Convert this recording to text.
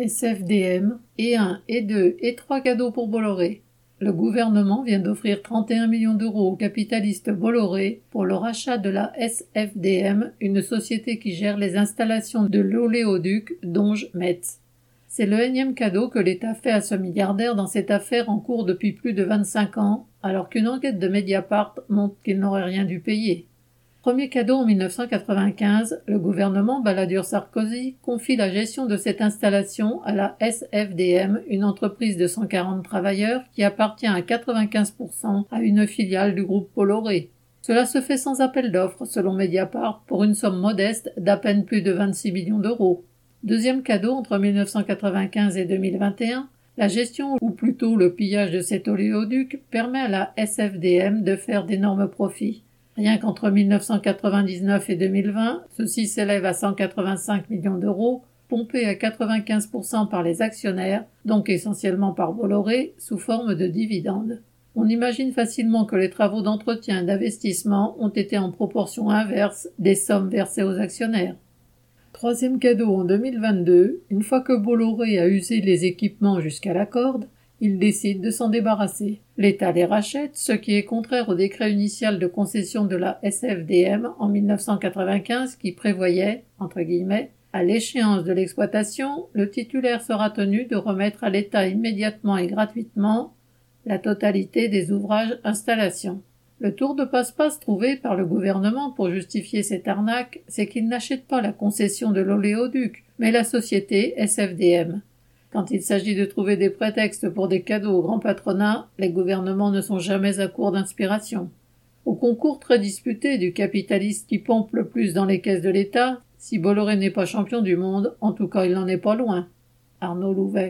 SFDM, et un, et deux, et trois cadeaux pour Bolloré. Le gouvernement vient d'offrir 31 millions d'euros au capitaliste Bolloré pour le rachat de la SFDM, une société qui gère les installations de l'oléoduc Donge-Metz. C'est le énième cadeau que l'État fait à ce milliardaire dans cette affaire en cours depuis plus de 25 ans, alors qu'une enquête de Mediapart montre qu'il n'aurait rien dû payer. Premier cadeau en 1995, le gouvernement Balladur-Sarkozy confie la gestion de cette installation à la SFDM, une entreprise de 140 travailleurs qui appartient à 95% à une filiale du groupe Bolloré. Cela se fait sans appel d'offres, selon Mediapart, pour une somme modeste d'à peine plus de 26 millions d'euros. Deuxième cadeau entre 1995 et 2021, la gestion ou plutôt le pillage de cet oléoduc permet à la SFDM de faire d'énormes profits. Rien qu'entre 1999 et 2020, ceci s'élève à 185 millions d'euros, pompés à 95% par les actionnaires, donc essentiellement par Bolloré, sous forme de dividendes. On imagine facilement que les travaux d'entretien et d'investissement ont été en proportion inverse des sommes versées aux actionnaires. Troisième cadeau en 2022, une fois que Bolloré a usé les équipements jusqu'à la corde, il décide de s'en débarrasser. L'État les rachète, ce qui est contraire au décret initial de concession de la SFDM en 1995 qui prévoyait, entre guillemets, à l'échéance de l'exploitation, le titulaire sera tenu de remettre à l'État immédiatement et gratuitement la totalité des ouvrages installations. Le tour de passe-passe trouvé par le gouvernement pour justifier cette arnaque, c'est qu'il n'achète pas la concession de l'oléoduc, mais la société SFDM. Quand il s'agit de trouver des prétextes pour des cadeaux au grand patronat, les gouvernements ne sont jamais à court d'inspiration. Au concours très disputé du capitaliste qui pompe le plus dans les caisses de l'État, si Bolloré n'est pas champion du monde, en tout cas il n'en est pas loin. Arnaud Louvet.